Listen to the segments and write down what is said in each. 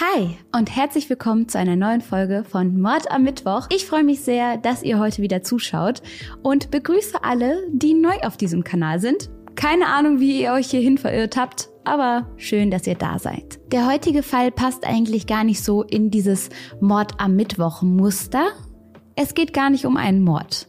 Hi und herzlich willkommen zu einer neuen Folge von Mord am Mittwoch. Ich freue mich sehr, dass ihr heute wieder zuschaut und begrüße alle, die neu auf diesem Kanal sind. Keine Ahnung, wie ihr euch hierhin verirrt habt, aber schön, dass ihr da seid. Der heutige Fall passt eigentlich gar nicht so in dieses Mord am Mittwoch Muster. Es geht gar nicht um einen Mord.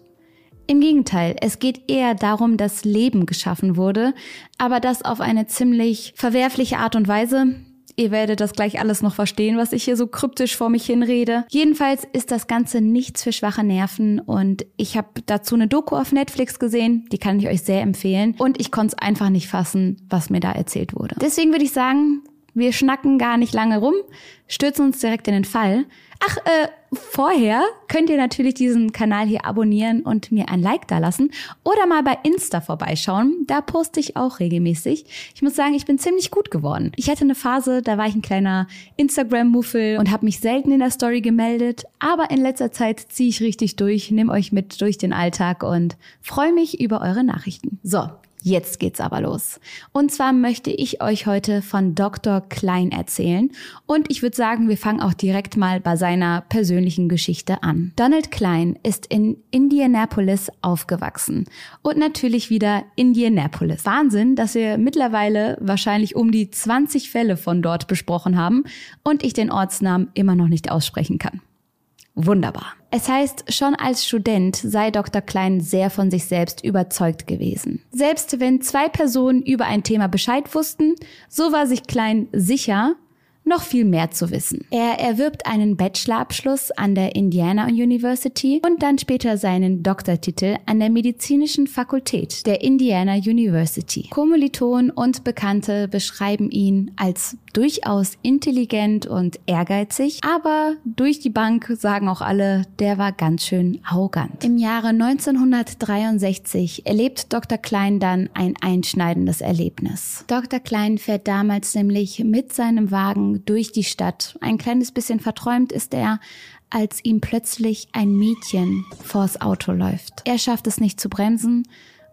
Im Gegenteil, es geht eher darum, dass Leben geschaffen wurde, aber das auf eine ziemlich verwerfliche Art und Weise, Ihr werdet das gleich alles noch verstehen, was ich hier so kryptisch vor mich hinrede. Jedenfalls ist das Ganze nichts für schwache Nerven und ich habe dazu eine Doku auf Netflix gesehen, die kann ich euch sehr empfehlen und ich konnte es einfach nicht fassen, was mir da erzählt wurde. Deswegen würde ich sagen, wir schnacken gar nicht lange rum, stürzen uns direkt in den Fall. Ach, äh, vorher könnt ihr natürlich diesen Kanal hier abonnieren und mir ein Like da lassen oder mal bei Insta vorbeischauen. Da poste ich auch regelmäßig. Ich muss sagen, ich bin ziemlich gut geworden. Ich hatte eine Phase, da war ich ein kleiner Instagram-Muffel und habe mich selten in der Story gemeldet. Aber in letzter Zeit ziehe ich richtig durch, nehme euch mit durch den Alltag und freue mich über eure Nachrichten. So, Jetzt geht's aber los. Und zwar möchte ich euch heute von Dr. Klein erzählen. Und ich würde sagen, wir fangen auch direkt mal bei seiner persönlichen Geschichte an. Donald Klein ist in Indianapolis aufgewachsen. Und natürlich wieder Indianapolis. Wahnsinn, dass wir mittlerweile wahrscheinlich um die 20 Fälle von dort besprochen haben und ich den Ortsnamen immer noch nicht aussprechen kann. Wunderbar. Es heißt, schon als Student sei Dr. Klein sehr von sich selbst überzeugt gewesen. Selbst wenn zwei Personen über ein Thema Bescheid wussten, so war sich Klein sicher, noch viel mehr zu wissen. Er erwirbt einen Bachelorabschluss an der Indiana University und dann später seinen Doktortitel an der medizinischen Fakultät der Indiana University. Kommilitonen und Bekannte beschreiben ihn als durchaus intelligent und ehrgeizig, aber durch die Bank sagen auch alle, der war ganz schön arrogant. Im Jahre 1963 erlebt Dr. Klein dann ein einschneidendes Erlebnis. Dr. Klein fährt damals nämlich mit seinem Wagen durch die Stadt. Ein kleines bisschen verträumt ist er, als ihm plötzlich ein Mädchen vors Auto läuft. Er schafft es nicht zu bremsen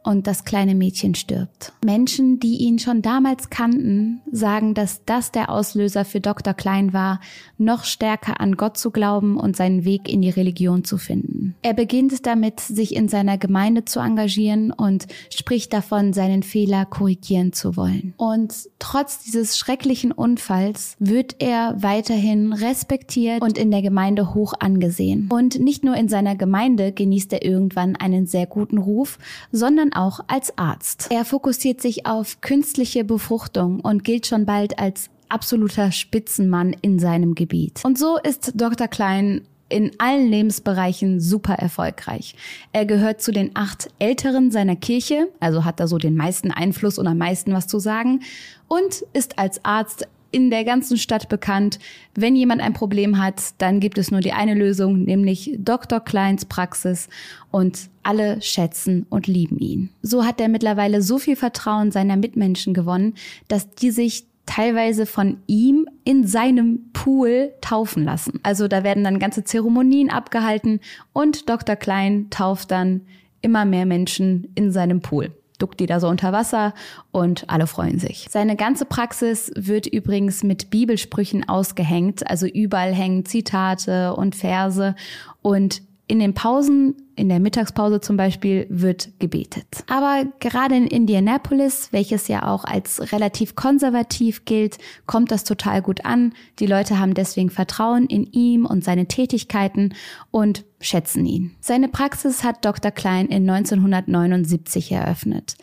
und das kleine Mädchen stirbt. Menschen, die ihn schon damals kannten, sagen, dass das der Auslöser für Dr. Klein war, noch stärker an Gott zu glauben und seinen Weg in die Religion zu finden. Er beginnt damit, sich in seiner Gemeinde zu engagieren und spricht davon, seinen Fehler korrigieren zu wollen. Und trotz dieses schrecklichen Unfalls wird er weiterhin respektiert und in der Gemeinde hoch angesehen. Und nicht nur in seiner Gemeinde genießt er irgendwann einen sehr guten Ruf, sondern auch als Arzt. Er fokussiert sich auf künstliche Befruchtung und gilt schon bald als absoluter Spitzenmann in seinem Gebiet. Und so ist Dr. Klein in allen Lebensbereichen super erfolgreich. Er gehört zu den acht Älteren seiner Kirche, also hat da so den meisten Einfluss und am meisten was zu sagen und ist als Arzt in der ganzen Stadt bekannt. Wenn jemand ein Problem hat, dann gibt es nur die eine Lösung, nämlich Dr. Kleins Praxis und alle schätzen und lieben ihn. So hat er mittlerweile so viel Vertrauen seiner Mitmenschen gewonnen, dass die sich teilweise von ihm in seinem Pool taufen lassen. Also da werden dann ganze Zeremonien abgehalten und Dr. Klein tauft dann immer mehr Menschen in seinem Pool duckt die da so unter Wasser und alle freuen sich. Seine ganze Praxis wird übrigens mit Bibelsprüchen ausgehängt, also überall hängen Zitate und Verse und in den Pausen, in der Mittagspause zum Beispiel, wird gebetet. Aber gerade in Indianapolis, welches ja auch als relativ konservativ gilt, kommt das total gut an. Die Leute haben deswegen Vertrauen in ihm und seine Tätigkeiten und schätzen ihn. Seine Praxis hat Dr. Klein in 1979 eröffnet.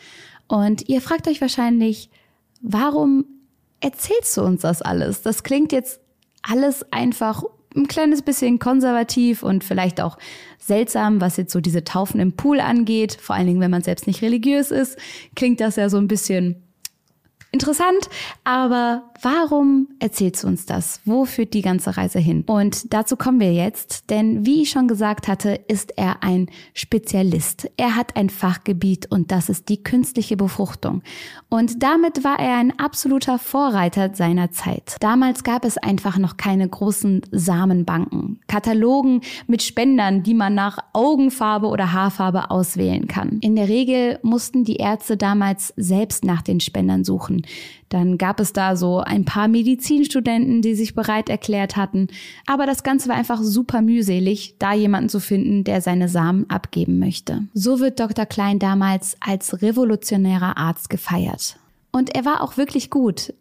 Und ihr fragt euch wahrscheinlich, warum erzählst du uns das alles? Das klingt jetzt alles einfach ein kleines bisschen konservativ und vielleicht auch seltsam, was jetzt so diese Taufen im Pool angeht. Vor allen Dingen, wenn man selbst nicht religiös ist, klingt das ja so ein bisschen interessant, aber warum erzählst du uns das? Wo führt die ganze Reise hin? Und dazu kommen wir jetzt, denn wie ich schon gesagt hatte, ist er ein Spezialist. Er hat ein Fachgebiet und das ist die künstliche Befruchtung. Und damit war er ein absoluter Vorreiter seiner Zeit. Damals gab es einfach noch keine großen Samenbanken, Katalogen mit Spendern, die man nach Augenfarbe oder Haarfarbe auswählen kann. In der Regel mussten die Ärzte damals selbst nach den Spendern suchen Dann gab es da so ein paar Medizinstudenten, die sich bereit erklärt hatten. Aber das Ganze war einfach super mühselig, da jemanden zu finden, der seine Samen abgeben möchte. So wird Dr. Klein damals als revolutionärer Arzt gefeiert. Und er war auch wirklich gut.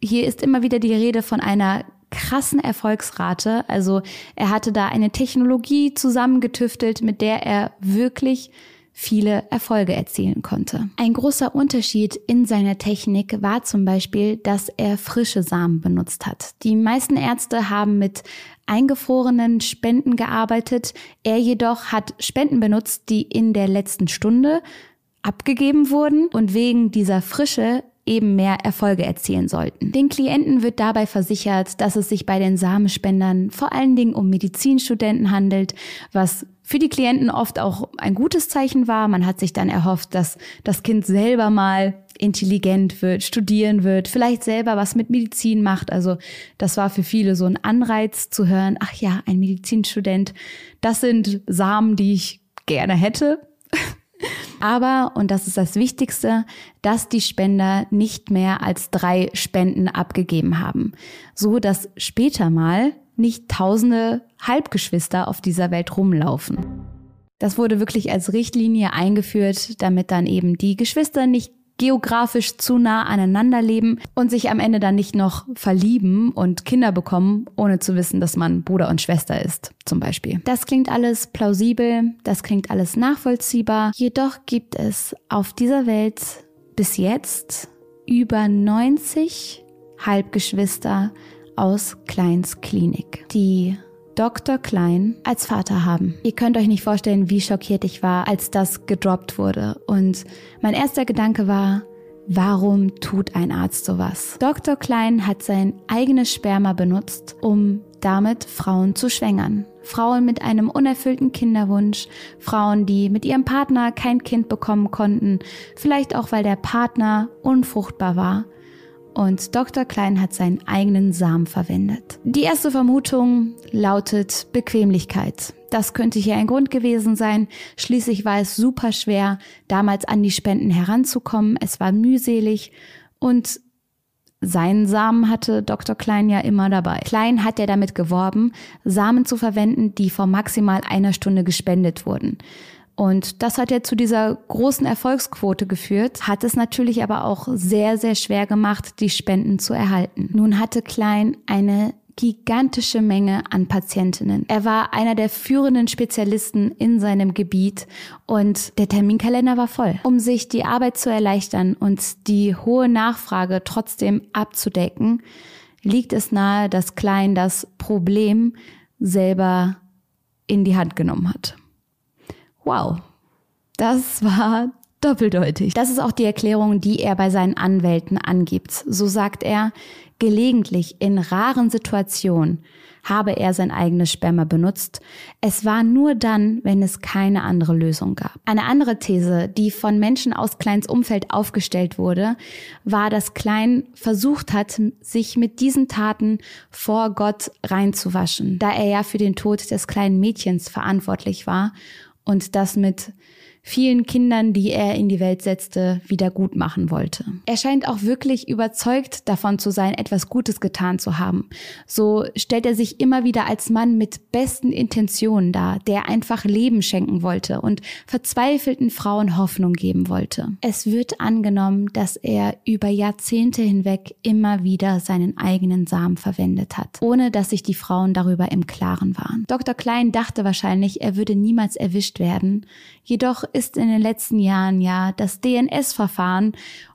Hier ist immer wieder die Rede von einer krassen Erfolgsrate. Also er hatte da eine Technologie zusammengetüftelt, mit der er wirklich viele Erfolge erzielen konnte. Ein großer Unterschied in seiner Technik war zum Beispiel, dass er frische Samen benutzt hat. Die meisten Ärzte haben mit eingefrorenen Spenden gearbeitet. Er jedoch hat Spenden benutzt, die in der letzten Stunde abgegeben wurden und wegen dieser Frische eben mehr Erfolge erzielen sollten. Den Klienten wird dabei versichert, dass es sich bei den Samenspendern vor allen Dingen um Medizinstudenten handelt, was für die Klienten oft auch ein gutes Zeichen war. Man hat sich dann erhofft, dass das Kind selber mal intelligent wird, studieren wird, vielleicht selber was mit Medizin macht. Also das war für viele so ein Anreiz zu hören, ach ja, ein Medizinstudent, das sind Samen, die ich gerne hätte. Aber, und das ist das Wichtigste, dass die Spender nicht mehr als drei Spenden abgegeben haben, so dass später mal nicht tausende Halbgeschwister auf dieser Welt rumlaufen. Das wurde wirklich als Richtlinie eingeführt, damit dann eben die Geschwister nicht geografisch zu nah aneinander leben und sich am Ende dann nicht noch verlieben und Kinder bekommen, ohne zu wissen, dass man Bruder und Schwester ist, zum Beispiel. Das klingt alles plausibel, das klingt alles nachvollziehbar, jedoch gibt es auf dieser Welt bis jetzt über 90 Halbgeschwister aus Kleins Klinik, die Dr. Klein als Vater haben. Ihr könnt euch nicht vorstellen, wie schockiert ich war, als das gedroppt wurde. Und mein erster Gedanke war, warum tut ein Arzt sowas? Dr. Klein hat sein eigenes Sperma benutzt, um damit Frauen zu schwängern. Frauen mit einem unerfüllten Kinderwunsch, Frauen, die mit ihrem Partner kein Kind bekommen konnten, vielleicht auch weil der Partner unfruchtbar war und Dr. Klein hat seinen eigenen Samen verwendet. Die erste Vermutung lautet Bequemlichkeit. Das könnte hier ein Grund gewesen sein. Schließlich war es super schwer, damals an die Spenden heranzukommen. Es war mühselig und seinen Samen hatte Dr. Klein ja immer dabei. Klein hat er damit geworben, Samen zu verwenden, die vor maximal einer Stunde gespendet wurden. Und das hat ja zu dieser großen Erfolgsquote geführt, hat es natürlich aber auch sehr, sehr schwer gemacht, die Spenden zu erhalten. Nun hatte Klein eine gigantische Menge an Patientinnen. Er war einer der führenden Spezialisten in seinem Gebiet und der Terminkalender war voll. Um sich die Arbeit zu erleichtern und die hohe Nachfrage trotzdem abzudecken, liegt es nahe, dass Klein das Problem selber in die Hand genommen hat. Wow, das war doppeldeutig. Das ist auch die Erklärung, die er bei seinen Anwälten angibt. So sagt er, gelegentlich in raren Situationen habe er sein eigenes Sperma benutzt. Es war nur dann, wenn es keine andere Lösung gab. Eine andere These, die von Menschen aus Kleins Umfeld aufgestellt wurde, war, dass Klein versucht hat, sich mit diesen Taten vor Gott reinzuwaschen, da er ja für den Tod des kleinen Mädchens verantwortlich war und das mit vielen Kindern, die er in die Welt setzte, wieder gut machen wollte. Er scheint auch wirklich überzeugt davon zu sein, etwas Gutes getan zu haben. So stellt er sich immer wieder als Mann mit besten Intentionen dar, der einfach Leben schenken wollte und verzweifelten Frauen Hoffnung geben wollte. Es wird angenommen, dass er über Jahrzehnte hinweg immer wieder seinen eigenen Samen verwendet hat, ohne dass sich die Frauen darüber im Klaren waren. Dr. Klein dachte wahrscheinlich, er würde niemals erwischt werden, jedoch ist in den letzten Jahren ja das DNS-Verfahren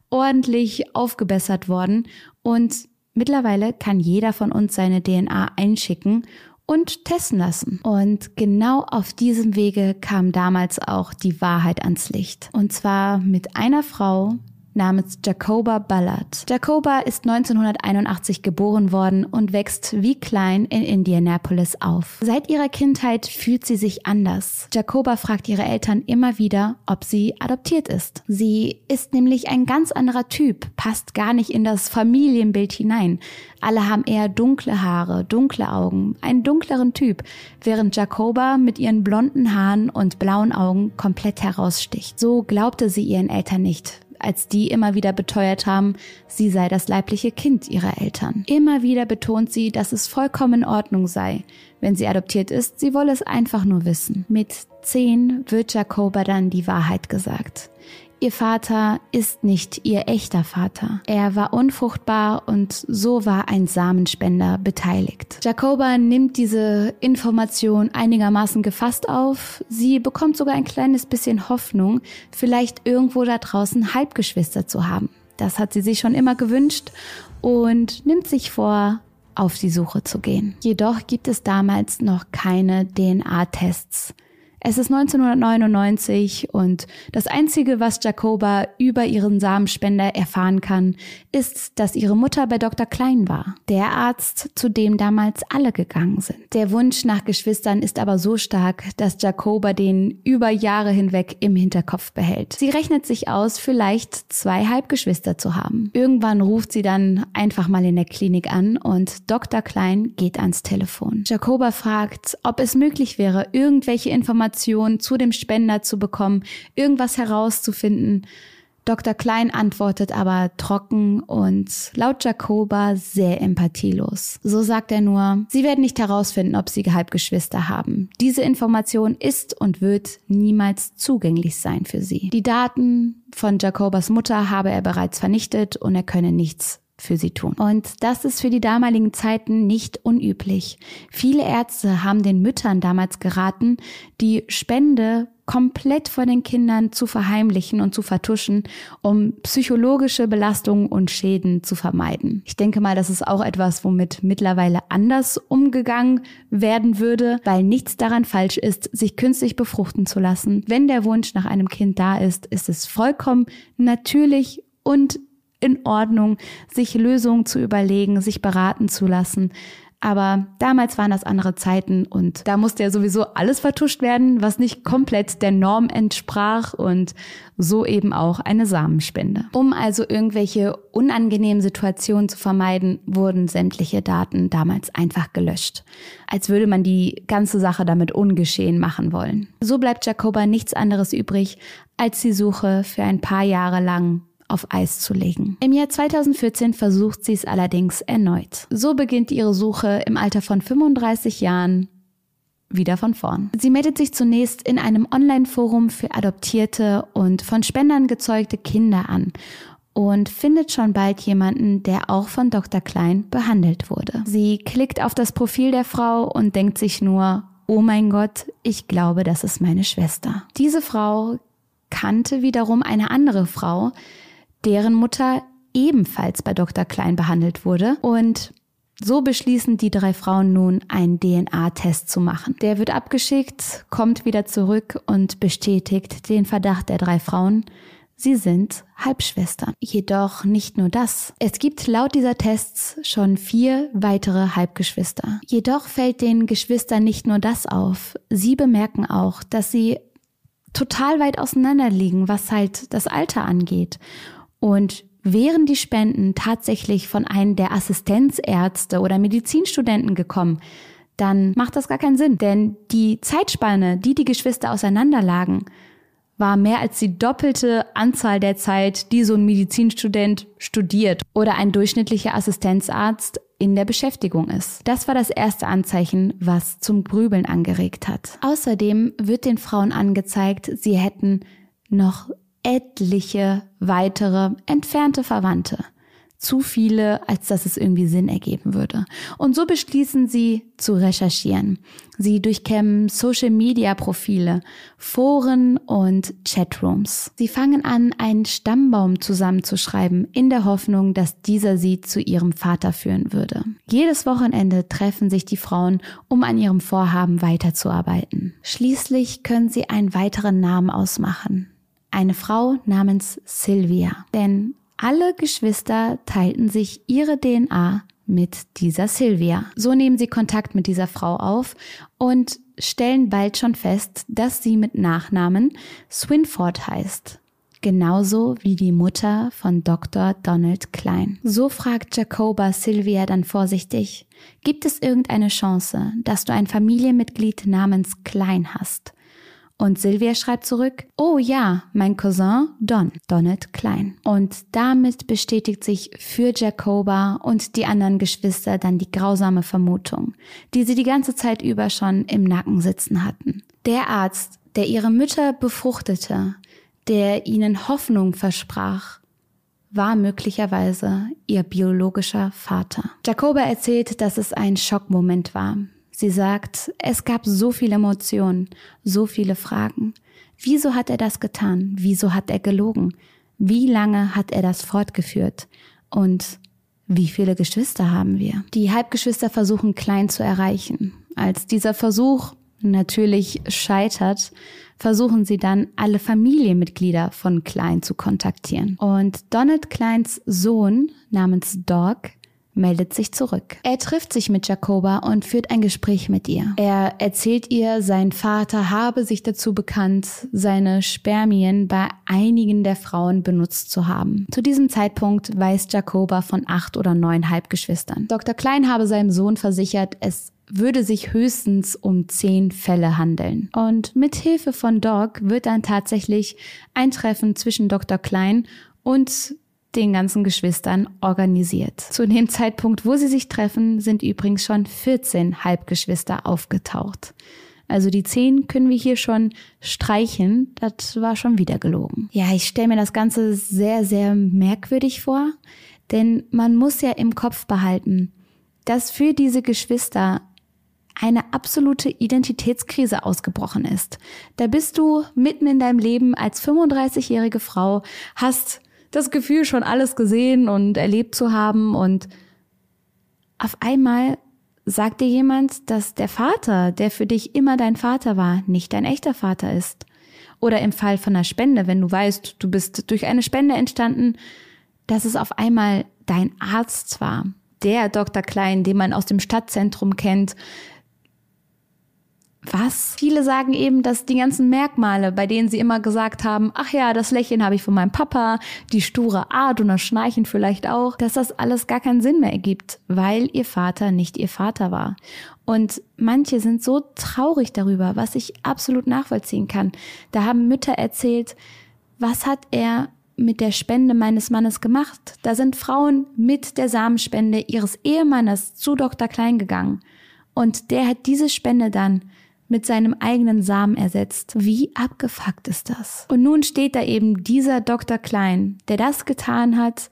ordentlich aufgebessert worden und mittlerweile kann jeder von uns seine DNA einschicken und testen lassen. Und genau auf diesem Wege kam damals auch die Wahrheit ans Licht. Und zwar mit einer Frau, namens Jacoba Ballard. Jacoba ist 1981 geboren worden und wächst wie klein in Indianapolis auf. Seit ihrer Kindheit fühlt sie sich anders. Jacoba fragt ihre Eltern immer wieder, ob sie adoptiert ist. Sie ist nämlich ein ganz anderer Typ, passt gar nicht in das Familienbild hinein. Alle haben eher dunkle Haare, dunkle Augen, einen dunkleren Typ, während Jacoba mit ihren blonden Haaren und blauen Augen komplett heraussticht. So glaubte sie ihren Eltern nicht, als die immer wieder beteuert haben, sie sei das leibliche Kind ihrer Eltern. Immer wieder betont sie, dass es vollkommen in Ordnung sei, wenn sie adoptiert ist, sie wolle es einfach nur wissen. Mit zehn wird Jacoba dann die Wahrheit gesagt. Ihr Vater ist nicht ihr echter Vater. Er war unfruchtbar und so war ein Samenspender beteiligt. Jacoba nimmt diese Information einigermaßen gefasst auf. Sie bekommt sogar ein kleines bisschen Hoffnung, vielleicht irgendwo da draußen Halbgeschwister zu haben. Das hat sie sich schon immer gewünscht und nimmt sich vor, auf die Suche zu gehen. Jedoch gibt es damals noch keine DNA-Tests. Es ist 1999 und das Einzige, was Jacoba über ihren Samenspender erfahren kann, ist, dass ihre Mutter bei Dr. Klein war, der Arzt, zu dem damals alle gegangen sind. Der Wunsch nach Geschwistern ist aber so stark, dass Jacoba den über Jahre hinweg im Hinterkopf behält. Sie rechnet sich aus, vielleicht zwei Halbgeschwister zu haben. Irgendwann ruft sie dann einfach mal in der Klinik an und Dr. Klein geht ans Telefon. Jacoba fragt, ob es möglich wäre, irgendwelche Informationen Informationen zu dem Spender zu bekommen, irgendwas herauszufinden. Dr. Klein antwortet aber trocken und laut Jacoba sehr empathielos. So sagt er nur, sie werden nicht herausfinden, ob sie Halbgeschwister haben. Diese Information ist und wird niemals zugänglich sein für sie. Die Daten von Jacobas Mutter habe er bereits vernichtet und er könne nichts für sie tun. Und das ist für die damaligen Zeiten nicht unüblich. Viele Ärzte haben den Müttern damals geraten, die Spende komplett vor den Kindern zu verheimlichen und zu vertuschen, um psychologische Belastungen und Schäden zu vermeiden. Ich denke mal, das ist auch etwas, womit mittlerweile anders umgegangen werden würde, weil nichts daran falsch ist, sich künstlich befruchten zu lassen. Wenn der Wunsch nach einem Kind da ist, ist es vollkommen natürlich und in Ordnung, sich Lösungen zu überlegen, sich beraten zu lassen. Aber damals waren das andere Zeiten und da musste ja sowieso alles vertuscht werden, was nicht komplett der Norm entsprach und so eben auch eine Samenspende. Um also irgendwelche unangenehmen Situationen zu vermeiden, wurden sämtliche Daten damals einfach gelöscht. Als würde man die ganze Sache damit ungeschehen machen wollen. So bleibt Jacoba nichts anderes übrig, als die Suche für ein paar Jahre lang auf Eis zu legen. Im Jahr 2014 versucht sie es allerdings erneut. So beginnt ihre Suche im Alter von 35 Jahren wieder von vorn. Sie meldet sich zunächst in einem Online-Forum für adoptierte und von Spendern gezeugte Kinder an und findet schon bald jemanden, der auch von Dr. Klein behandelt wurde. Sie klickt auf das Profil der Frau und denkt sich nur, oh mein Gott, ich glaube, das ist meine Schwester. Diese Frau kannte wiederum eine andere Frau, deren Mutter ebenfalls bei Dr. Klein behandelt wurde und so beschließen die drei Frauen nun, einen DNA-Test zu machen. Der wird abgeschickt, kommt wieder zurück und bestätigt den Verdacht der drei Frauen. Sie sind Halbschwestern. Jedoch nicht nur das. Es gibt laut dieser Tests schon vier weitere Halbgeschwister. Jedoch fällt den Geschwistern nicht nur das auf. Sie bemerken auch, dass sie total weit auseinander liegen, was halt das Alter angeht. Und wären die Spenden tatsächlich von einem der Assistenzärzte oder Medizinstudenten gekommen, dann macht das gar keinen Sinn. Denn die Zeitspanne, die die Geschwister auseinanderlagen, war mehr als die doppelte Anzahl der Zeit, die so ein Medizinstudent studiert oder ein durchschnittlicher Assistenzarzt in der Beschäftigung ist. Das war das erste Anzeichen, was zum Grübeln angeregt hat. Außerdem wird den Frauen angezeigt, sie hätten noch etliche weitere entfernte Verwandte. Zu viele, als dass es irgendwie Sinn ergeben würde. Und so beschließen sie zu recherchieren. Sie durchkämmen Social-Media-Profile, Foren und Chatrooms. Sie fangen an, einen Stammbaum zusammenzuschreiben, in der Hoffnung, dass dieser sie zu ihrem Vater führen würde. Jedes Wochenende treffen sich die Frauen, um an ihrem Vorhaben weiterzuarbeiten. Schließlich können sie einen weiteren Namen ausmachen eine Frau namens Sylvia. Denn alle Geschwister teilten sich ihre DNA mit dieser Sylvia. So nehmen sie Kontakt mit dieser Frau auf und stellen bald schon fest, dass sie mit Nachnamen Swinford heißt. Genauso wie die Mutter von Dr. Donald Klein. So fragt Jacoba Sylvia dann vorsichtig, gibt es irgendeine Chance, dass du ein Familienmitglied namens Klein hast? Und Sylvia schreibt zurück, oh ja, mein Cousin Don, Donnet Klein. Und damit bestätigt sich für Jacoba und die anderen Geschwister dann die grausame Vermutung, die sie die ganze Zeit über schon im Nacken sitzen hatten. Der Arzt, der ihre Mütter befruchtete, der ihnen Hoffnung versprach, war möglicherweise ihr biologischer Vater. Jacoba erzählt, dass es ein Schockmoment war. Sie sagt, es gab so viele Emotionen, so viele Fragen. Wieso hat er das getan? Wieso hat er gelogen? Wie lange hat er das fortgeführt? Und wie viele Geschwister haben wir? Die Halbgeschwister versuchen klein zu erreichen. Als dieser Versuch natürlich scheitert, versuchen sie dann alle Familienmitglieder von Klein zu kontaktieren. Und Donald Kleins Sohn namens Dog meldet sich zurück. Er trifft sich mit Jacoba und führt ein Gespräch mit ihr. Er erzählt ihr, sein Vater habe sich dazu bekannt, seine Spermien bei einigen der Frauen benutzt zu haben. Zu diesem Zeitpunkt weiß Jacoba von acht oder neun Halbgeschwistern. Dr. Klein habe seinem Sohn versichert, es würde sich höchstens um zehn Fälle handeln. Und mit Hilfe von Doc wird dann tatsächlich ein Treffen zwischen Dr. Klein und den ganzen Geschwistern organisiert. Zu dem Zeitpunkt, wo sie sich treffen, sind übrigens schon 14 Halbgeschwister aufgetaucht. Also die 10 können wir hier schon streichen. Das war schon wieder gelogen. Ja, ich stelle mir das Ganze sehr, sehr merkwürdig vor, denn man muss ja im Kopf behalten, dass für diese Geschwister eine absolute Identitätskrise ausgebrochen ist. Da bist du mitten in deinem Leben als 35-jährige Frau, hast das Gefühl, schon alles gesehen und erlebt zu haben und auf einmal sagt dir jemand, dass der Vater, der für dich immer dein Vater war, nicht dein echter Vater ist. Oder im Fall von einer Spende, wenn du weißt, du bist durch eine Spende entstanden, dass es auf einmal dein Arzt war. Der Dr. Klein, den man aus dem Stadtzentrum kennt, was? Viele sagen eben, dass die ganzen Merkmale, bei denen sie immer gesagt haben, ach ja, das Lächeln habe ich von meinem Papa, die sture Art und das Schnarchen vielleicht auch, dass das alles gar keinen Sinn mehr ergibt, weil ihr Vater nicht ihr Vater war. Und manche sind so traurig darüber, was ich absolut nachvollziehen kann. Da haben Mütter erzählt, was hat er mit der Spende meines Mannes gemacht? Da sind Frauen mit der Samenspende ihres Ehemannes zu Dr. Klein gegangen. Und der hat diese Spende dann mit seinem eigenen Samen ersetzt. Wie abgefuckt ist das? Und nun steht da eben dieser Dr. Klein, der das getan hat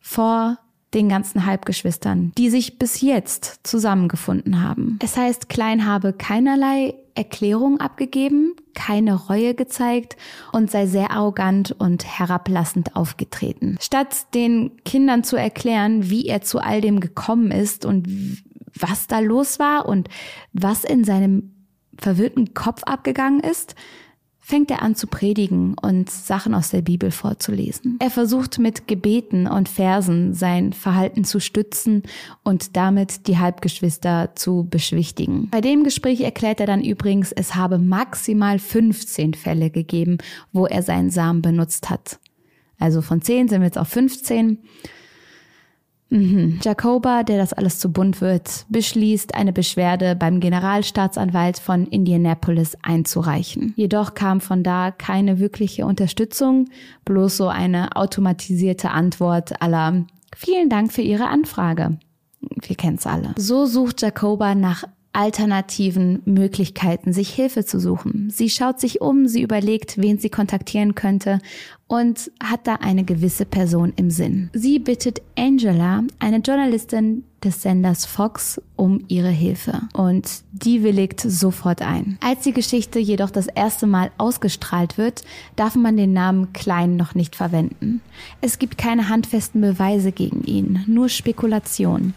vor den ganzen Halbgeschwistern, die sich bis jetzt zusammengefunden haben. Es heißt, Klein habe keinerlei Erklärung abgegeben, keine Reue gezeigt und sei sehr arrogant und herablassend aufgetreten. Statt den Kindern zu erklären, wie er zu all dem gekommen ist und was da los war und was in seinem verwirrten Kopf abgegangen ist, fängt er an zu predigen und Sachen aus der Bibel vorzulesen. Er versucht mit Gebeten und Versen sein Verhalten zu stützen und damit die Halbgeschwister zu beschwichtigen. Bei dem Gespräch erklärt er dann übrigens, es habe maximal 15 Fälle gegeben, wo er seinen Samen benutzt hat. Also von 10 sind wir jetzt auf 15. Mhm. Jacoba, der das alles zu bunt wird, beschließt, eine Beschwerde beim Generalstaatsanwalt von Indianapolis einzureichen. Jedoch kam von da keine wirkliche Unterstützung, bloß so eine automatisierte Antwort aller Vielen Dank für Ihre Anfrage. Wir kennen's alle. So sucht Jacoba nach alternativen Möglichkeiten, sich Hilfe zu suchen. Sie schaut sich um, sie überlegt, wen sie kontaktieren könnte und hat da eine gewisse Person im Sinn. Sie bittet Angela, eine Journalistin des Senders Fox, um ihre Hilfe und die willigt sofort ein. Als die Geschichte jedoch das erste Mal ausgestrahlt wird, darf man den Namen Klein noch nicht verwenden. Es gibt keine handfesten Beweise gegen ihn, nur Spekulation.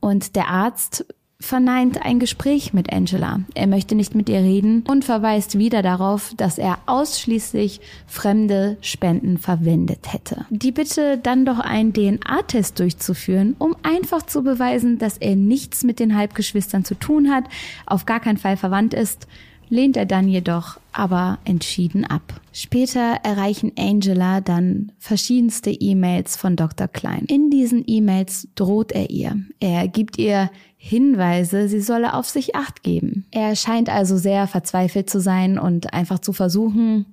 Und der Arzt verneint ein Gespräch mit Angela. Er möchte nicht mit ihr reden und verweist wieder darauf, dass er ausschließlich fremde Spenden verwendet hätte. Die Bitte dann doch einen DNA-Test durchzuführen, um einfach zu beweisen, dass er nichts mit den Halbgeschwistern zu tun hat, auf gar keinen Fall verwandt ist, lehnt er dann jedoch aber entschieden ab. Später erreichen Angela dann verschiedenste E-Mails von Dr. Klein. In diesen E-Mails droht er ihr. Er gibt ihr Hinweise, sie solle auf sich acht geben. Er scheint also sehr verzweifelt zu sein und einfach zu versuchen,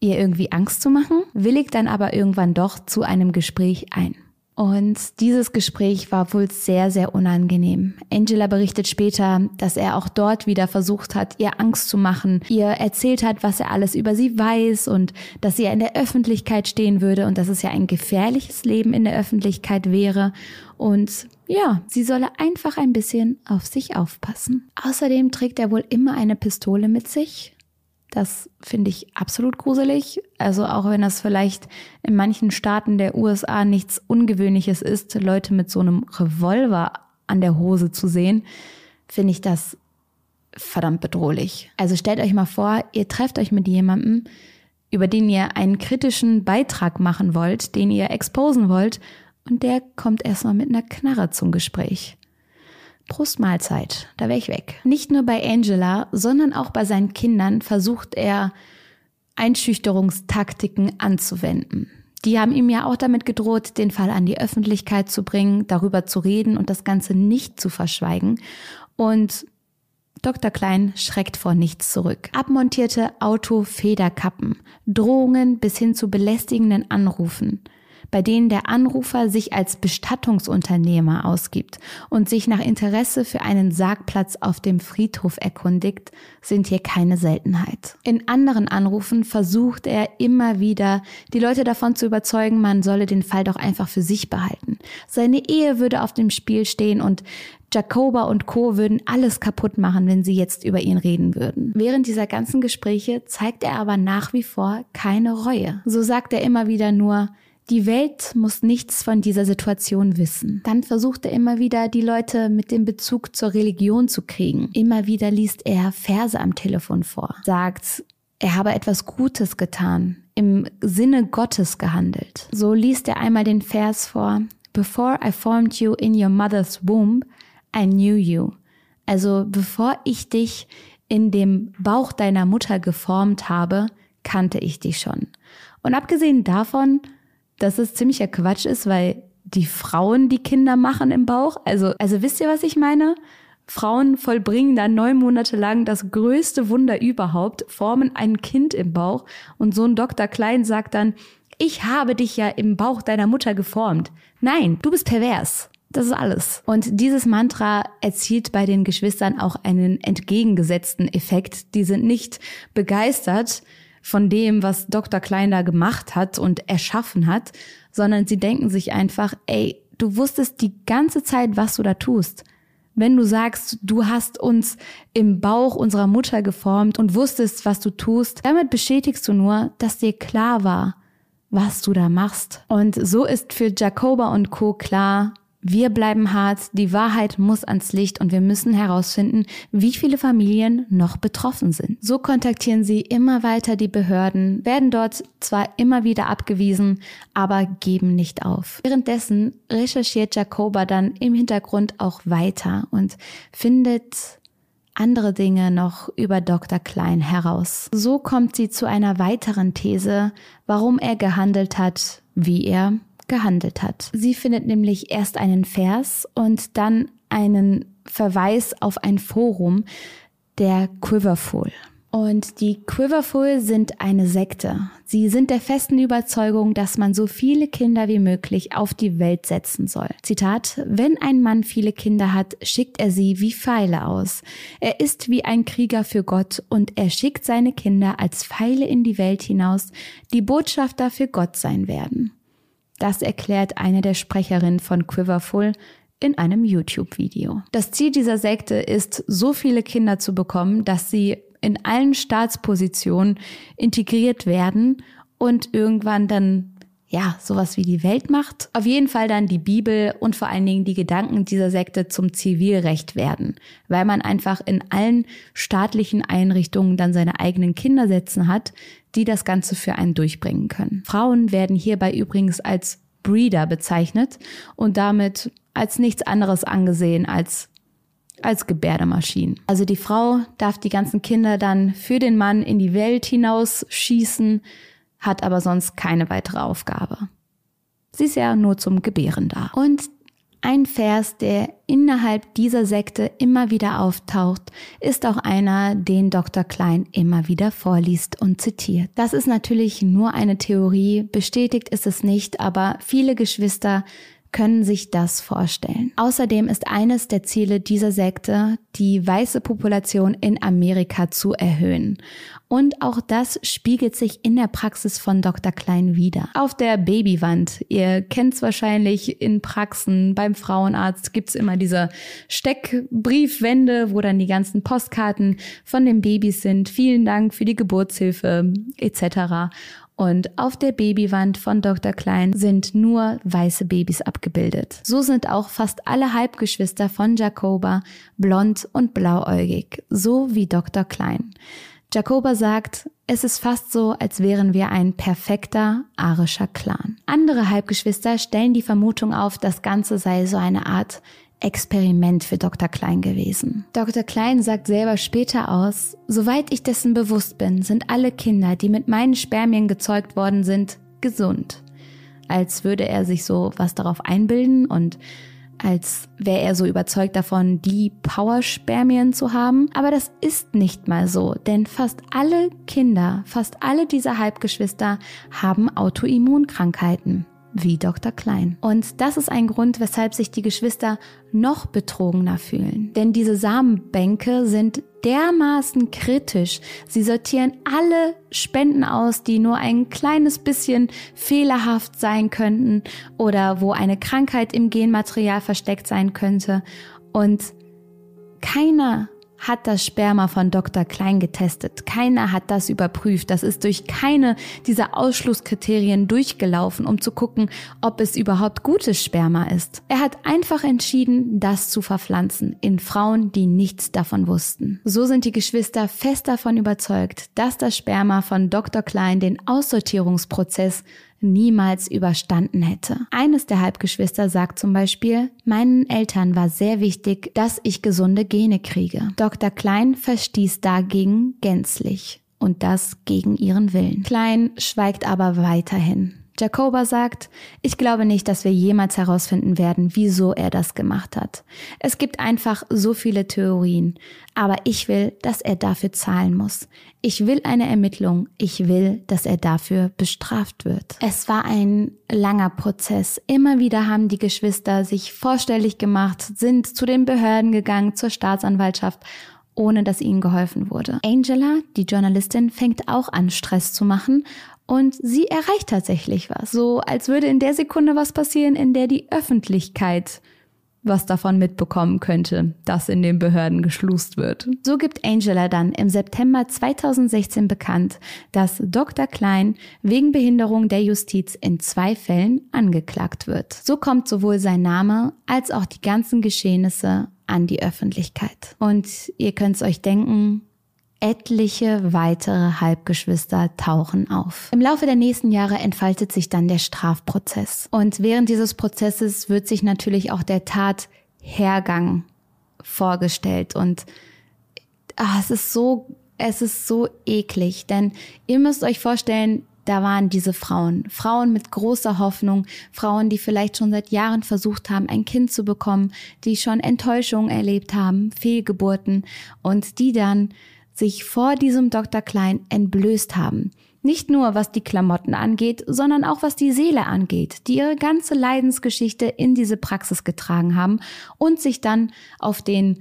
ihr irgendwie Angst zu machen, willigt dann aber irgendwann doch zu einem Gespräch ein. Und dieses Gespräch war wohl sehr, sehr unangenehm. Angela berichtet später, dass er auch dort wieder versucht hat, ihr Angst zu machen, ihr erzählt hat, was er alles über sie weiß und dass sie ja in der Öffentlichkeit stehen würde und dass es ja ein gefährliches Leben in der Öffentlichkeit wäre. Und ja, sie solle einfach ein bisschen auf sich aufpassen. Außerdem trägt er wohl immer eine Pistole mit sich das finde ich absolut gruselig. Also auch wenn das vielleicht in manchen Staaten der USA nichts Ungewöhnliches ist, Leute mit so einem Revolver an der Hose zu sehen, finde ich das verdammt bedrohlich. Also stellt euch mal vor, ihr trefft euch mit jemandem, über den ihr einen kritischen Beitrag machen wollt, den ihr exposen wollt, und der kommt erstmal mit einer Knarre zum Gespräch. Prost Mahlzeit, da wäre ich weg. Nicht nur bei Angela, sondern auch bei seinen Kindern versucht er Einschüchterungstaktiken anzuwenden. Die haben ihm ja auch damit gedroht, den Fall an die Öffentlichkeit zu bringen, darüber zu reden und das Ganze nicht zu verschweigen. Und Dr. Klein schreckt vor nichts zurück. Abmontierte Autofederkappen, Drohungen bis hin zu belästigenden Anrufen bei denen der Anrufer sich als Bestattungsunternehmer ausgibt und sich nach Interesse für einen Sargplatz auf dem Friedhof erkundigt, sind hier keine Seltenheit. In anderen Anrufen versucht er immer wieder, die Leute davon zu überzeugen, man solle den Fall doch einfach für sich behalten. Seine Ehe würde auf dem Spiel stehen und Jacoba und Co. würden alles kaputt machen, wenn sie jetzt über ihn reden würden. Während dieser ganzen Gespräche zeigt er aber nach wie vor keine Reue. So sagt er immer wieder nur, die Welt muss nichts von dieser Situation wissen. Dann versucht er immer wieder, die Leute mit dem Bezug zur Religion zu kriegen. Immer wieder liest er Verse am Telefon vor, sagt, er habe etwas Gutes getan, im Sinne Gottes gehandelt. So liest er einmal den Vers vor, Before I formed you in your mother's womb, I knew you. Also bevor ich dich in dem Bauch deiner Mutter geformt habe, kannte ich dich schon. Und abgesehen davon dass es ziemlicher Quatsch ist, weil die Frauen die Kinder machen im Bauch. Also, also wisst ihr, was ich meine? Frauen vollbringen dann neun Monate lang das größte Wunder überhaupt, formen ein Kind im Bauch und so ein Dr. Klein sagt dann, ich habe dich ja im Bauch deiner Mutter geformt. Nein, du bist pervers. Das ist alles. Und dieses Mantra erzielt bei den Geschwistern auch einen entgegengesetzten Effekt. Die sind nicht begeistert, von dem, was Dr. Klein da gemacht hat und erschaffen hat, sondern sie denken sich einfach, ey, du wusstest die ganze Zeit, was du da tust. Wenn du sagst, du hast uns im Bauch unserer Mutter geformt und wusstest, was du tust, damit bestätigst du nur, dass dir klar war, was du da machst. Und so ist für Jacoba und Co. klar, wir bleiben hart, die Wahrheit muss ans Licht und wir müssen herausfinden, wie viele Familien noch betroffen sind. So kontaktieren sie immer weiter die Behörden, werden dort zwar immer wieder abgewiesen, aber geben nicht auf. Währenddessen recherchiert Jacoba dann im Hintergrund auch weiter und findet andere Dinge noch über Dr. Klein heraus. So kommt sie zu einer weiteren These, warum er gehandelt hat, wie er gehandelt hat. Sie findet nämlich erst einen Vers und dann einen Verweis auf ein Forum der Quiverful. Und die Quiverful sind eine Sekte. Sie sind der festen Überzeugung, dass man so viele Kinder wie möglich auf die Welt setzen soll. Zitat, wenn ein Mann viele Kinder hat, schickt er sie wie Pfeile aus. Er ist wie ein Krieger für Gott und er schickt seine Kinder als Pfeile in die Welt hinaus, die Botschafter für Gott sein werden. Das erklärt eine der Sprecherinnen von Quiverful in einem YouTube-Video. Das Ziel dieser Sekte ist, so viele Kinder zu bekommen, dass sie in allen Staatspositionen integriert werden und irgendwann dann ja, sowas wie die Weltmacht, auf jeden Fall dann die Bibel und vor allen Dingen die Gedanken dieser Sekte zum Zivilrecht werden, weil man einfach in allen staatlichen Einrichtungen dann seine eigenen Kinder setzen hat, die das Ganze für einen durchbringen können. Frauen werden hierbei übrigens als Breeder bezeichnet und damit als nichts anderes angesehen als als Gebärdemaschinen. Also die Frau darf die ganzen Kinder dann für den Mann in die Welt hinaus schießen, hat aber sonst keine weitere Aufgabe. Sie ist ja nur zum Gebären da. Und Ein Vers, der innerhalb dieser Sekte immer wieder auftaucht, ist auch einer, den Dr. Klein immer wieder vorliest und zitiert. Das ist natürlich nur eine Theorie, bestätigt ist es nicht, aber viele Geschwister können sich das vorstellen. Außerdem ist eines der Ziele dieser Sekte, die weiße Population in Amerika zu erhöhen. Und auch das spiegelt sich in der Praxis von Dr. Klein wieder. Auf der Babywand, ihr kennt es wahrscheinlich in Praxen, beim Frauenarzt gibt's immer diese Steckbriefwände, wo dann die ganzen Postkarten von den Babys sind. Vielen Dank für die Geburtshilfe etc. Und auf der Babywand von Dr. Klein sind nur weiße Babys abgebildet. So sind auch fast alle Halbgeschwister von Jacoba blond und blauäugig, so wie Dr. Klein. Jacoba sagt, es ist fast so, als wären wir ein perfekter arischer Clan. Andere Halbgeschwister stellen die Vermutung auf, das Ganze sei so eine Art Experiment für Dr. Klein gewesen. Dr. Klein sagt selber später aus, soweit ich dessen bewusst bin, sind alle Kinder, die mit meinen Spermien gezeugt worden sind, gesund. Als würde er sich so was darauf einbilden und als wäre er so überzeugt davon, die Power-Spermien zu haben. Aber das ist nicht mal so, denn fast alle Kinder, fast alle dieser Halbgeschwister haben Autoimmunkrankheiten wie Dr. Klein. Und das ist ein Grund, weshalb sich die Geschwister noch betrogener fühlen. Denn diese Samenbänke sind dermaßen kritisch. Sie sortieren alle Spenden aus, die nur ein kleines bisschen fehlerhaft sein könnten oder wo eine Krankheit im Genmaterial versteckt sein könnte. Und keiner hat das Sperma von Dr. Klein getestet. Keiner hat das überprüft. Das ist durch keine dieser Ausschlusskriterien durchgelaufen, um zu gucken, ob es überhaupt gutes Sperma ist. Er hat einfach entschieden, das zu verpflanzen in Frauen, die nichts davon wussten. So sind die Geschwister fest davon überzeugt, dass das Sperma von Dr. Klein den Aussortierungsprozess niemals überstanden hätte. Eines der Halbgeschwister sagt zum Beispiel, meinen Eltern war sehr wichtig, dass ich gesunde Gene kriege. Dr. Klein verstieß dagegen gänzlich und das gegen ihren Willen. Klein schweigt aber weiterhin. Jacoba sagt, ich glaube nicht, dass wir jemals herausfinden werden, wieso er das gemacht hat. Es gibt einfach so viele Theorien, aber ich will, dass er dafür zahlen muss. Ich will eine Ermittlung, ich will, dass er dafür bestraft wird. Es war ein langer Prozess. Immer wieder haben die Geschwister sich vorstellig gemacht, sind zu den Behörden gegangen, zur Staatsanwaltschaft ohne dass ihnen geholfen wurde. Angela, die Journalistin, fängt auch an, Stress zu machen und sie erreicht tatsächlich was. So als würde in der Sekunde was passieren, in der die Öffentlichkeit was davon mitbekommen könnte, dass in den Behörden geschlust wird. So gibt Angela dann im September 2016 bekannt, dass Dr. Klein wegen Behinderung der Justiz in zwei Fällen angeklagt wird. So kommt sowohl sein Name als auch die ganzen Geschehnisse an die Öffentlichkeit. Und ihr könnt es euch denken, Etliche weitere Halbgeschwister tauchen auf. Im Laufe der nächsten Jahre entfaltet sich dann der Strafprozess. Und während dieses Prozesses wird sich natürlich auch der Tathergang vorgestellt. Und ach, es ist so, es ist so eklig, denn ihr müsst euch vorstellen, da waren diese Frauen. Frauen mit großer Hoffnung, Frauen, die vielleicht schon seit Jahren versucht haben, ein Kind zu bekommen, die schon Enttäuschungen erlebt haben, Fehlgeburten und die dann sich vor diesem Dr. Klein entblößt haben. Nicht nur was die Klamotten angeht, sondern auch was die Seele angeht, die ihre ganze Leidensgeschichte in diese Praxis getragen haben und sich dann auf den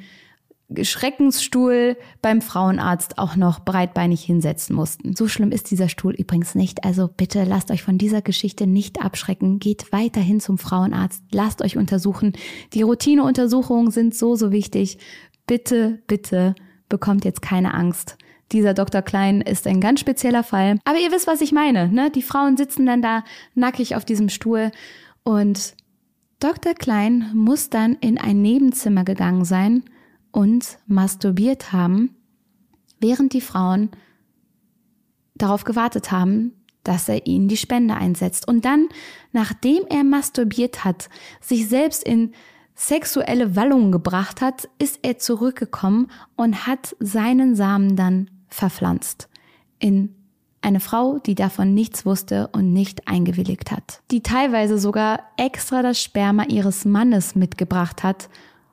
Schreckensstuhl beim Frauenarzt auch noch breitbeinig hinsetzen mussten. So schlimm ist dieser Stuhl übrigens nicht. Also bitte lasst euch von dieser Geschichte nicht abschrecken. Geht weiterhin zum Frauenarzt. Lasst euch untersuchen. Die Routineuntersuchungen sind so, so wichtig. Bitte, bitte bekommt jetzt keine Angst. Dieser Dr. Klein ist ein ganz spezieller Fall. Aber ihr wisst, was ich meine. Ne? Die Frauen sitzen dann da nackig auf diesem Stuhl und Dr. Klein muss dann in ein Nebenzimmer gegangen sein und masturbiert haben, während die Frauen darauf gewartet haben, dass er ihnen die Spende einsetzt. Und dann, nachdem er masturbiert hat, sich selbst in sexuelle Wallungen gebracht hat, ist er zurückgekommen und hat seinen Samen dann verpflanzt in Eine Frau, die davon nichts wusste und nicht eingewilligt hat. Die teilweise sogar extra das Sperma ihres Mannes mitgebracht hat,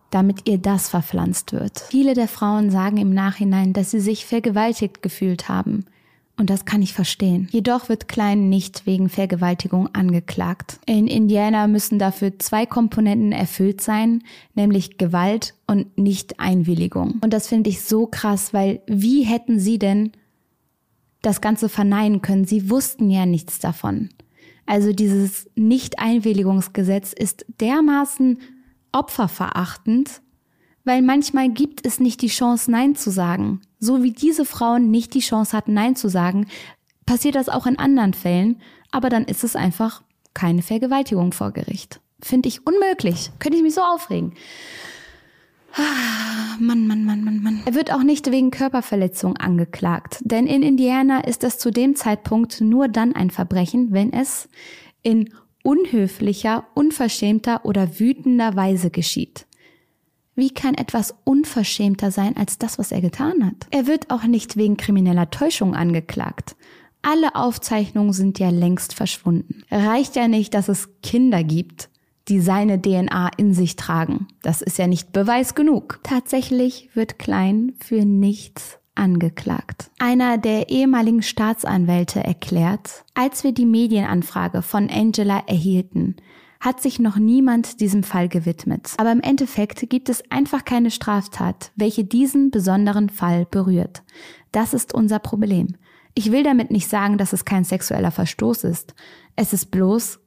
damit ihr das verpflanzt wird. Viele der Frauen sagen im Nachhinein, dass sie sich vergewaltigt gefühlt haben. Und das kann ich verstehen. Jedoch wird Klein nicht wegen Vergewaltigung angeklagt. In Indiana müssen dafür zwei Komponenten erfüllt sein, nämlich Gewalt und Nicht-Einwilligung. Und das finde ich so krass, weil wie hätten sie denn das Ganze verneinen können? Sie wussten ja nichts davon. Also dieses Nicht-Einwilligungsgesetz ist dermaßen opferverachtend, weil manchmal gibt es nicht die Chance, Nein zu sagen. So wie diese Frauen nicht die Chance hatten, Nein zu sagen, passiert das auch in anderen Fällen, aber dann ist es einfach keine Vergewaltigung vor Gericht. Finde ich unmöglich. Könnte ich mich so aufregen. Ah, Mann, Mann, Mann, Mann, Mann. Er wird auch nicht wegen Körperverletzung angeklagt, denn in Indiana ist es zu dem Zeitpunkt nur dann ein Verbrechen, wenn es in unhöflicher, unverschämter oder wütender Weise geschieht. Wie kann etwas unverschämter sein als das, was er getan hat? Er wird auch nicht wegen krimineller Täuschung angeklagt. Alle Aufzeichnungen sind ja längst verschwunden. Reicht ja nicht, dass es Kinder gibt, die seine DNA in sich tragen. Das ist ja nicht Beweis genug. Tatsächlich wird Klein für nichts angeklagt. Einer der ehemaligen Staatsanwälte erklärt, als wir die Medienanfrage von Angela erhielten, hat sich noch niemand diesem Fall gewidmet. Aber im Endeffekt gibt es einfach keine Straftat, welche diesen besonderen Fall berührt. Das ist unser Problem. Ich will damit nicht sagen, dass es kein sexueller Verstoß ist. Es ist bloß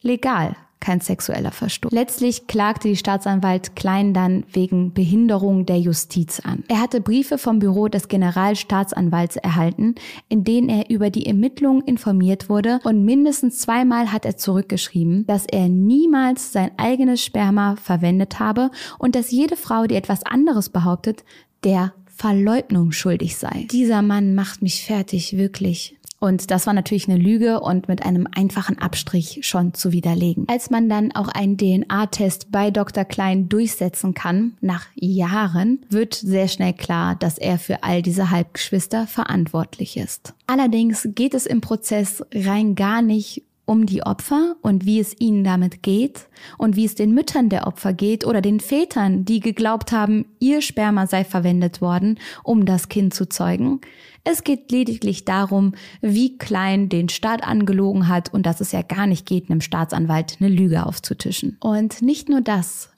legal kein sexueller Verstoß. Letztlich klagte die Staatsanwalt Klein dann wegen Behinderung der Justiz an. Er hatte Briefe vom Büro des Generalstaatsanwalts erhalten, in denen er über die Ermittlungen informiert wurde und mindestens zweimal hat er zurückgeschrieben, dass er niemals sein eigenes Sperma verwendet habe und dass jede Frau, die etwas anderes behauptet, der Verleugnung schuldig sei. Dieser Mann macht mich fertig, wirklich. Und das war natürlich eine Lüge und mit einem einfachen Abstrich schon zu widerlegen. Als man dann auch einen DNA-Test bei Dr. Klein durchsetzen kann, nach Jahren, wird sehr schnell klar, dass er für all diese Halbgeschwister verantwortlich ist. Allerdings geht es im Prozess rein gar nicht um die Opfer und wie es ihnen damit geht und wie es den Müttern der Opfer geht oder den Vätern, die geglaubt haben, ihr Sperma sei verwendet worden, um das Kind zu zeugen. Es geht lediglich darum, wie Klein den Staat angelogen hat und dass es ja gar nicht geht, einem Staatsanwalt eine Lüge aufzutischen. Und nicht nur das.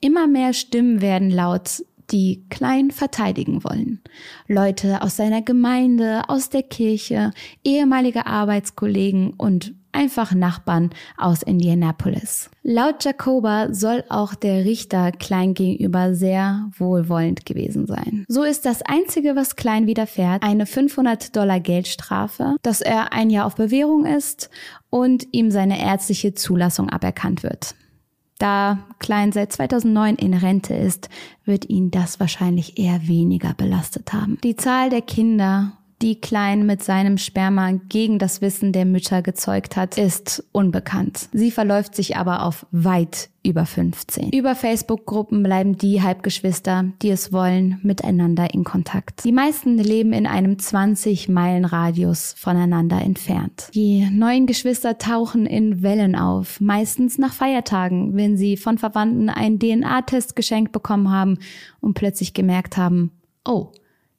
Immer mehr Stimmen werden laut, die Klein verteidigen wollen. Leute aus seiner Gemeinde, aus der Kirche, ehemalige Arbeitskollegen und einfach Nachbarn aus Indianapolis. Laut Jacoba soll auch der Richter Klein gegenüber sehr wohlwollend gewesen sein. So ist das Einzige, was Klein widerfährt, eine 500 Dollar Geldstrafe, dass er ein Jahr auf Bewährung ist und ihm seine ärztliche Zulassung aberkannt wird. Da Klein seit 2009 in Rente ist, wird ihn das wahrscheinlich eher weniger belastet haben. Die Zahl der Kinder die Klein mit seinem Sperma gegen das Wissen der Mütter gezeugt hat, ist unbekannt. Sie verläuft sich aber auf weit über 15. Über Facebook-Gruppen bleiben die Halbgeschwister, die es wollen, miteinander in Kontakt. Die meisten leben in einem 20-Meilen-Radius voneinander entfernt. Die neuen Geschwister tauchen in Wellen auf, meistens nach Feiertagen, wenn sie von Verwandten einen DNA-Test geschenkt bekommen haben und plötzlich gemerkt haben, oh,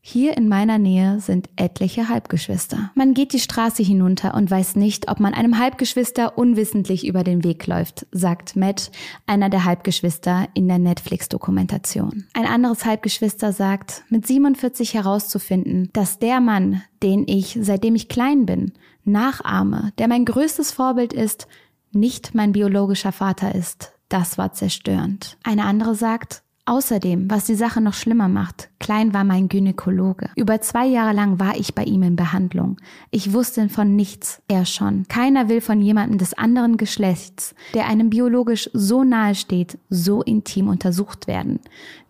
hier in meiner Nähe sind etliche Halbgeschwister. Man geht die Straße hinunter und weiß nicht, ob man einem Halbgeschwister unwissentlich über den Weg läuft, sagt Matt, einer der Halbgeschwister in der Netflix-Dokumentation. Ein anderes Halbgeschwister sagt, mit 47 herauszufinden, dass der Mann, den ich, seitdem ich klein bin, nachahme, der mein größtes Vorbild ist, nicht mein biologischer Vater ist, das war zerstörend. Eine andere sagt, Außerdem, was die Sache noch schlimmer macht, Klein war mein Gynäkologe. Über zwei Jahre lang war ich bei ihm in Behandlung. Ich wusste von nichts, er schon. Keiner will von jemandem des anderen Geschlechts, der einem biologisch so nahe steht, so intim untersucht werden.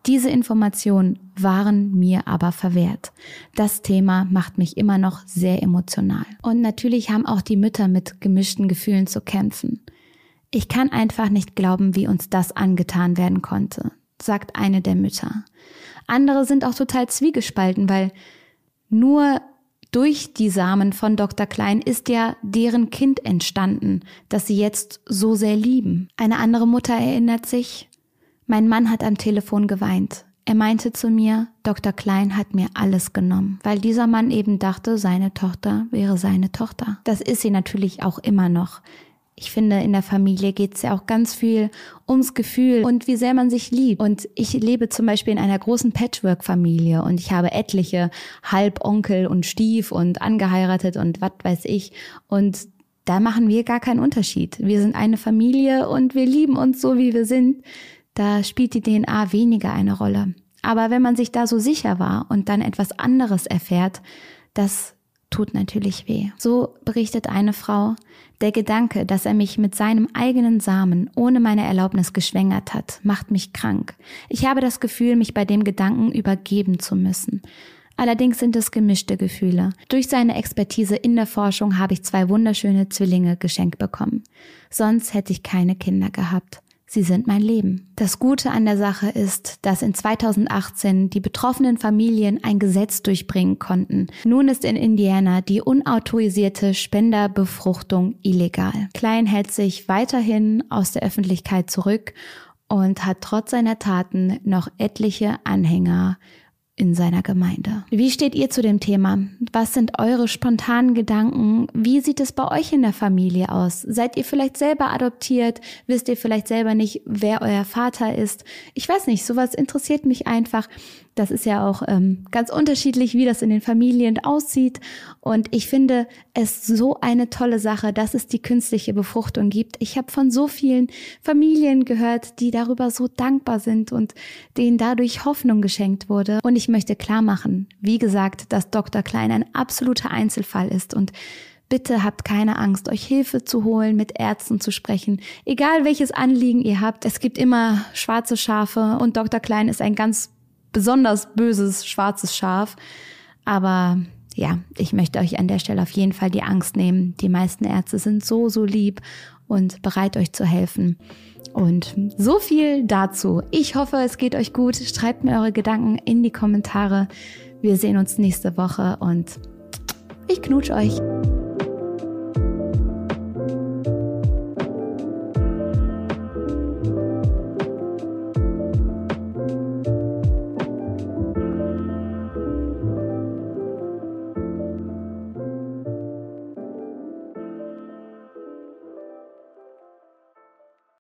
Diese Informationen waren mir aber verwehrt. Das Thema macht mich immer noch sehr emotional. Und natürlich haben auch die Mütter mit gemischten Gefühlen zu kämpfen. Ich kann einfach nicht glauben, wie uns das angetan werden konnte sagt eine der Mütter. Andere sind auch total zwiegespalten, weil nur durch die Samen von Dr. Klein ist ja deren Kind entstanden, das sie jetzt so sehr lieben. Eine andere Mutter erinnert sich, mein Mann hat am Telefon geweint. Er meinte zu mir, Dr. Klein hat mir alles genommen, weil dieser Mann eben dachte, seine Tochter wäre seine Tochter. Das ist sie natürlich auch immer noch. Ich finde, in der Familie geht es ja auch ganz viel ums Gefühl und wie sehr man sich liebt. Und ich lebe zum Beispiel in einer großen Patchwork-Familie und ich habe etliche Halbonkel und Stief und angeheiratet und was weiß ich. Und da machen wir gar keinen Unterschied. Wir sind eine Familie und wir lieben uns so, wie wir sind da spielt die DNA weniger eine Rolle. Aber wenn man sich da so sicher war und dann etwas anderes erfährt, das tut natürlich weh. So berichtet eine Frau, der Gedanke, dass er mich mit seinem eigenen Samen ohne meine Erlaubnis geschwängert hat, macht mich krank. Ich habe das Gefühl, mich bei dem Gedanken übergeben zu müssen. Allerdings sind es gemischte Gefühle. Durch seine Expertise in der Forschung habe ich zwei wunderschöne Zwillinge geschenkt bekommen. Sonst hätte ich keine Kinder gehabt. Sie sind mein Leben. Das Gute an der Sache ist, dass in 2018 die betroffenen Familien ein Gesetz durchbringen konnten. Nun ist in Indiana die unautorisierte Spenderbefruchtung illegal. Klein hält sich weiterhin aus der Öffentlichkeit zurück und hat trotz seiner Taten noch etliche Anhänger in seiner Gemeinde. Wie steht ihr zu dem Thema? Was sind eure spontanen Gedanken? Wie sieht es bei euch in der Familie aus? Seid ihr vielleicht selber adoptiert? Wisst ihr vielleicht selber nicht, wer euer Vater ist? Ich weiß nicht, sowas interessiert mich einfach. Das ist ja auch ähm, ganz unterschiedlich, wie das in den Familien aussieht. Und ich finde es so eine tolle Sache, dass es die künstliche Befruchtung gibt. Ich habe von so vielen Familien gehört, die darüber so dankbar sind und denen dadurch Hoffnung geschenkt wurde. Und ich möchte klar machen, wie gesagt, dass Dr. Klein ein absoluter Einzelfall ist und Bitte habt keine Angst, euch Hilfe zu holen, mit Ärzten zu sprechen. Egal welches Anliegen ihr habt, es gibt immer schwarze Schafe und Dr. Klein ist ein ganz besonders böses schwarzes Schaf. Aber ja, ich möchte euch an der Stelle auf jeden Fall die Angst nehmen. Die meisten Ärzte sind so, so lieb und bereit, euch zu helfen. Und so viel dazu. Ich hoffe, es geht euch gut. Schreibt mir eure Gedanken in die Kommentare. Wir sehen uns nächste Woche und ich knutsch euch.